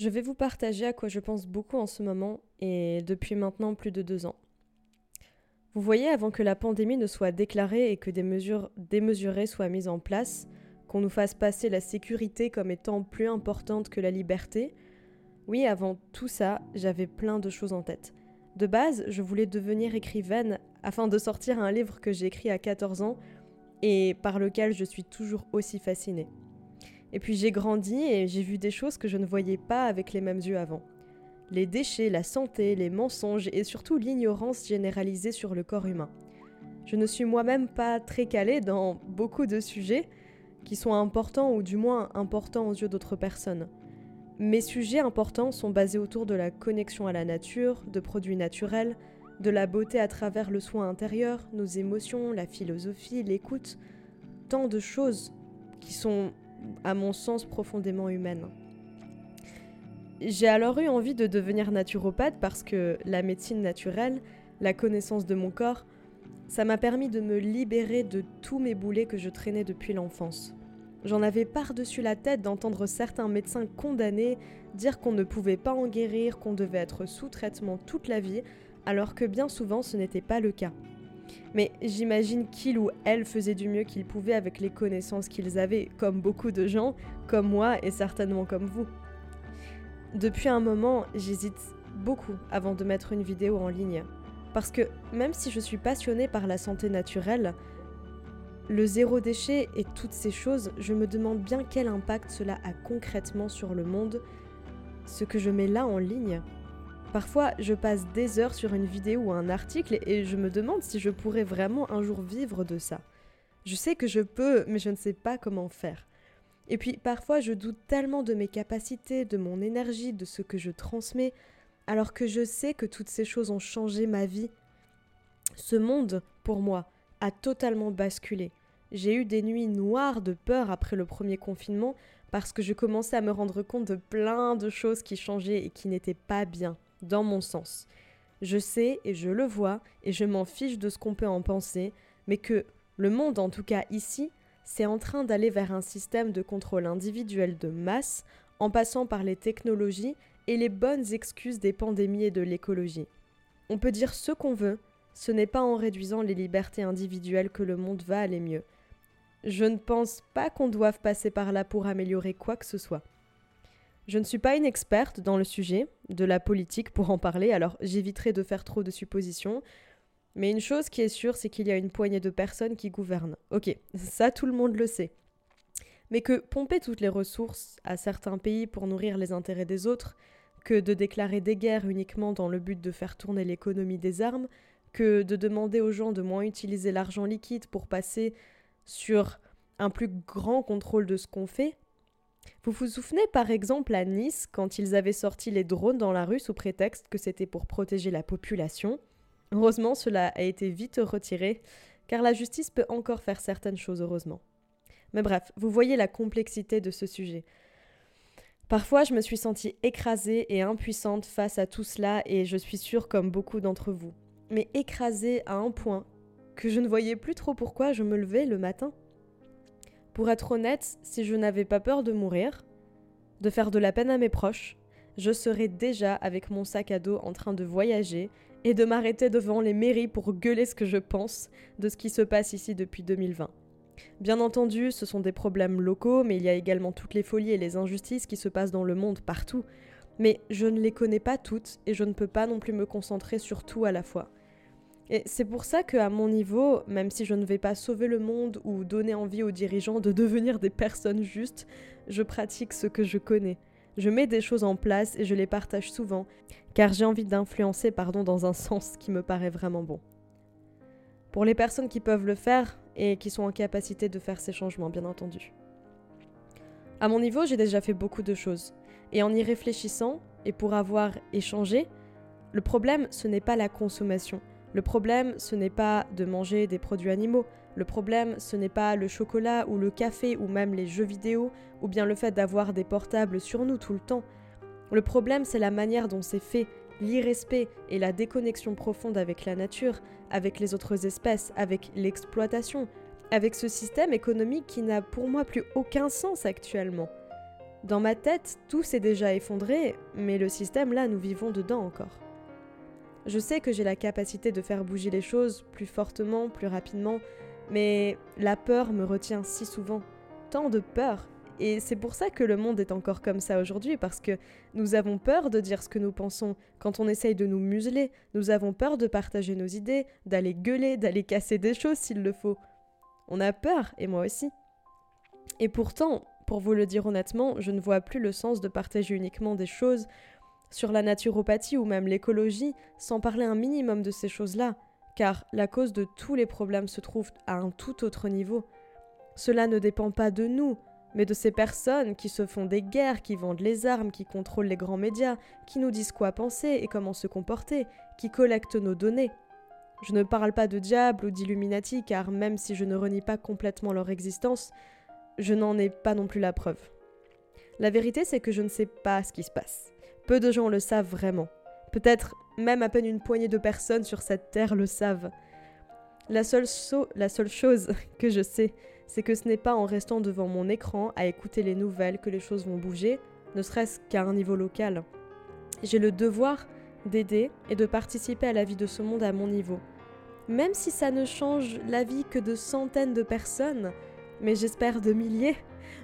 Je vais vous partager à quoi je pense beaucoup en ce moment et depuis maintenant plus de deux ans. Vous voyez, avant que la pandémie ne soit déclarée et que des mesures démesurées soient mises en place, qu'on nous fasse passer la sécurité comme étant plus importante que la liberté, oui, avant tout ça, j'avais plein de choses en tête. De base, je voulais devenir écrivaine afin de sortir un livre que j'ai écrit à 14 ans et par lequel je suis toujours aussi fascinée. Et puis j'ai grandi et j'ai vu des choses que je ne voyais pas avec les mêmes yeux avant les déchets, la santé, les mensonges et surtout l'ignorance généralisée sur le corps humain. Je ne suis moi-même pas très calée dans beaucoup de sujets qui sont importants ou du moins importants aux yeux d'autres personnes. Mes sujets importants sont basés autour de la connexion à la nature, de produits naturels, de la beauté à travers le soin intérieur, nos émotions, la philosophie, l'écoute, tant de choses qui sont, à mon sens, profondément humaines. J'ai alors eu envie de devenir naturopathe parce que la médecine naturelle, la connaissance de mon corps, ça m'a permis de me libérer de tous mes boulets que je traînais depuis l'enfance. J'en avais par-dessus la tête d'entendre certains médecins condamnés dire qu'on ne pouvait pas en guérir, qu'on devait être sous traitement toute la vie, alors que bien souvent ce n'était pas le cas. Mais j'imagine qu'il ou elle faisait du mieux qu'ils pouvaient avec les connaissances qu'ils avaient, comme beaucoup de gens, comme moi et certainement comme vous. Depuis un moment, j'hésite beaucoup avant de mettre une vidéo en ligne. Parce que même si je suis passionnée par la santé naturelle, le zéro déchet et toutes ces choses, je me demande bien quel impact cela a concrètement sur le monde, ce que je mets là en ligne. Parfois, je passe des heures sur une vidéo ou un article et je me demande si je pourrais vraiment un jour vivre de ça. Je sais que je peux, mais je ne sais pas comment faire. Et puis parfois je doute tellement de mes capacités, de mon énergie, de ce que je transmets, alors que je sais que toutes ces choses ont changé ma vie. Ce monde, pour moi, a totalement basculé. J'ai eu des nuits noires de peur après le premier confinement parce que je commençais à me rendre compte de plein de choses qui changeaient et qui n'étaient pas bien, dans mon sens. Je sais et je le vois et je m'en fiche de ce qu'on peut en penser, mais que le monde, en tout cas ici, c'est en train d'aller vers un système de contrôle individuel de masse en passant par les technologies et les bonnes excuses des pandémies et de l'écologie. On peut dire ce qu'on veut, ce n'est pas en réduisant les libertés individuelles que le monde va aller mieux. Je ne pense pas qu'on doive passer par là pour améliorer quoi que ce soit. Je ne suis pas une experte dans le sujet de la politique pour en parler, alors j'éviterai de faire trop de suppositions. Mais une chose qui est sûre, c'est qu'il y a une poignée de personnes qui gouvernent. Ok, ça tout le monde le sait. Mais que pomper toutes les ressources à certains pays pour nourrir les intérêts des autres, que de déclarer des guerres uniquement dans le but de faire tourner l'économie des armes, que de demander aux gens de moins utiliser l'argent liquide pour passer sur un plus grand contrôle de ce qu'on fait. Vous vous souvenez par exemple à Nice quand ils avaient sorti les drones dans la rue sous prétexte que c'était pour protéger la population? Heureusement, cela a été vite retiré, car la justice peut encore faire certaines choses, heureusement. Mais bref, vous voyez la complexité de ce sujet. Parfois, je me suis sentie écrasée et impuissante face à tout cela, et je suis sûre comme beaucoup d'entre vous. Mais écrasée à un point que je ne voyais plus trop pourquoi je me levais le matin. Pour être honnête, si je n'avais pas peur de mourir, de faire de la peine à mes proches, je serais déjà avec mon sac à dos en train de voyager et de m'arrêter devant les mairies pour gueuler ce que je pense de ce qui se passe ici depuis 2020. Bien entendu, ce sont des problèmes locaux, mais il y a également toutes les folies et les injustices qui se passent dans le monde partout. Mais je ne les connais pas toutes et je ne peux pas non plus me concentrer sur tout à la fois. Et c'est pour ça qu'à mon niveau, même si je ne vais pas sauver le monde ou donner envie aux dirigeants de devenir des personnes justes, je pratique ce que je connais. Je mets des choses en place et je les partage souvent, car j'ai envie d'influencer pardon, dans un sens qui me paraît vraiment bon. Pour les personnes qui peuvent le faire et qui sont en capacité de faire ces changements, bien entendu. À mon niveau, j'ai déjà fait beaucoup de choses. Et en y réfléchissant, et pour avoir échangé, le problème, ce n'est pas la consommation. Le problème, ce n'est pas de manger des produits animaux. Le problème, ce n'est pas le chocolat ou le café ou même les jeux vidéo ou bien le fait d'avoir des portables sur nous tout le temps. Le problème, c'est la manière dont c'est fait, l'irrespect et la déconnexion profonde avec la nature, avec les autres espèces, avec l'exploitation, avec ce système économique qui n'a pour moi plus aucun sens actuellement. Dans ma tête, tout s'est déjà effondré, mais le système là, nous vivons dedans encore. Je sais que j'ai la capacité de faire bouger les choses plus fortement, plus rapidement, mais la peur me retient si souvent. Tant de peur. Et c'est pour ça que le monde est encore comme ça aujourd'hui, parce que nous avons peur de dire ce que nous pensons. Quand on essaye de nous museler, nous avons peur de partager nos idées, d'aller gueuler, d'aller casser des choses s'il le faut. On a peur, et moi aussi. Et pourtant, pour vous le dire honnêtement, je ne vois plus le sens de partager uniquement des choses sur la naturopathie ou même l'écologie sans parler un minimum de ces choses-là, car la cause de tous les problèmes se trouve à un tout autre niveau. Cela ne dépend pas de nous, mais de ces personnes qui se font des guerres, qui vendent les armes, qui contrôlent les grands médias, qui nous disent quoi penser et comment se comporter, qui collectent nos données. Je ne parle pas de diable ou d'illuminati, car même si je ne renie pas complètement leur existence, je n'en ai pas non plus la preuve. La vérité, c'est que je ne sais pas ce qui se passe. Peu de gens le savent vraiment. Peut-être même à peine une poignée de personnes sur cette terre le savent. La seule, chose que je sais, c'est que ce n'est pas en restant devant mon écran à écouter les nouvelles que les choses vont bouger, ne serait-ce qu'à un niveau local. J'ai le devoir d'aider et de participer à la vie de ce monde à mon niveau. Même si ça ne change la vie que de centaines de personnes, mais j'espère de milliers,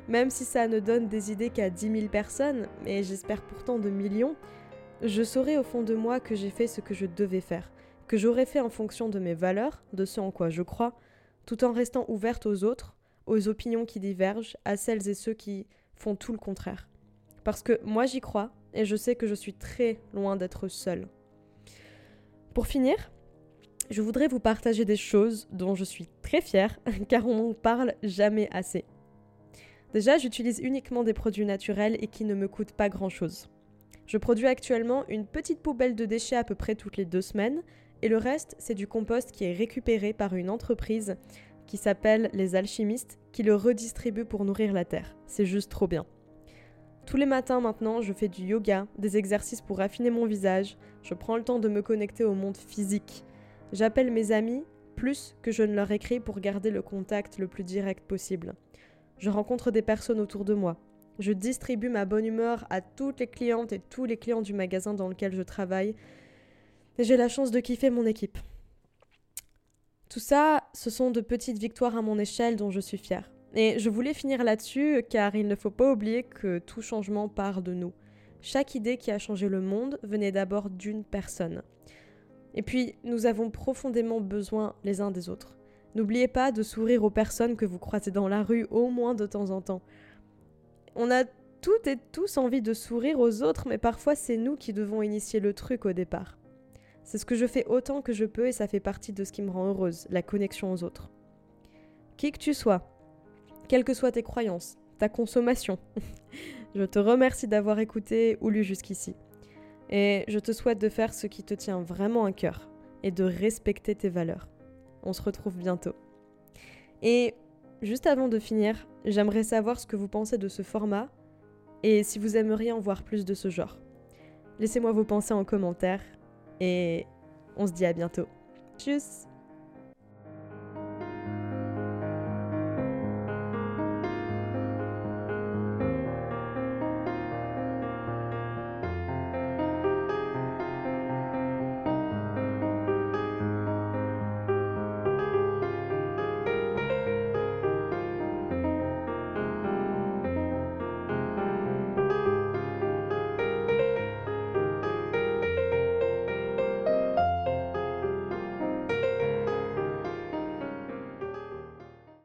même si ça ne donne des idées qu'à dix mille personnes, mais j'espère pourtant de millions, je saurai au fond de moi que j'ai fait ce que je devais faire, que j'aurais fait en fonction de mes valeurs, de ce en quoi je crois, tout en restant ouverte aux autres, aux opinions qui divergent, à celles et ceux qui font tout le contraire. Parce que moi j'y crois, et je sais que je suis très loin d'être seule. Pour finir, je voudrais vous partager des choses dont je suis très fière, car on n'en parle jamais assez. Déjà, j'utilise uniquement des produits naturels et qui ne me coûtent pas grand-chose. Je produis actuellement une petite poubelle de déchets à peu près toutes les deux semaines, et le reste, c'est du compost qui est récupéré par une entreprise qui s'appelle Les Alchimistes, qui le redistribue pour nourrir la terre. C'est juste trop bien. Tous les matins maintenant, je fais du yoga, des exercices pour affiner mon visage, je prends le temps de me connecter au monde physique. J'appelle mes amis plus que je ne leur écris pour garder le contact le plus direct possible. Je rencontre des personnes autour de moi. Je distribue ma bonne humeur à toutes les clientes et tous les clients du magasin dans lequel je travaille. Et j'ai la chance de kiffer mon équipe. Tout ça, ce sont de petites victoires à mon échelle dont je suis fière. Et je voulais finir là-dessus car il ne faut pas oublier que tout changement part de nous. Chaque idée qui a changé le monde venait d'abord d'une personne. Et puis, nous avons profondément besoin les uns des autres. N'oubliez pas de sourire aux personnes que vous croisez dans la rue au moins de temps en temps. On a toutes et tous envie de sourire aux autres, mais parfois c'est nous qui devons initier le truc au départ. C'est ce que je fais autant que je peux et ça fait partie de ce qui me rend heureuse, la connexion aux autres. Qui que tu sois, quelles que soient tes croyances, ta consommation, je te remercie d'avoir écouté ou lu jusqu'ici. Et je te souhaite de faire ce qui te tient vraiment à cœur et de respecter tes valeurs. On se retrouve bientôt. Et juste avant de finir, j'aimerais savoir ce que vous pensez de ce format et si vous aimeriez en voir plus de ce genre. Laissez-moi vos pensées en commentaire et on se dit à bientôt. Tchuss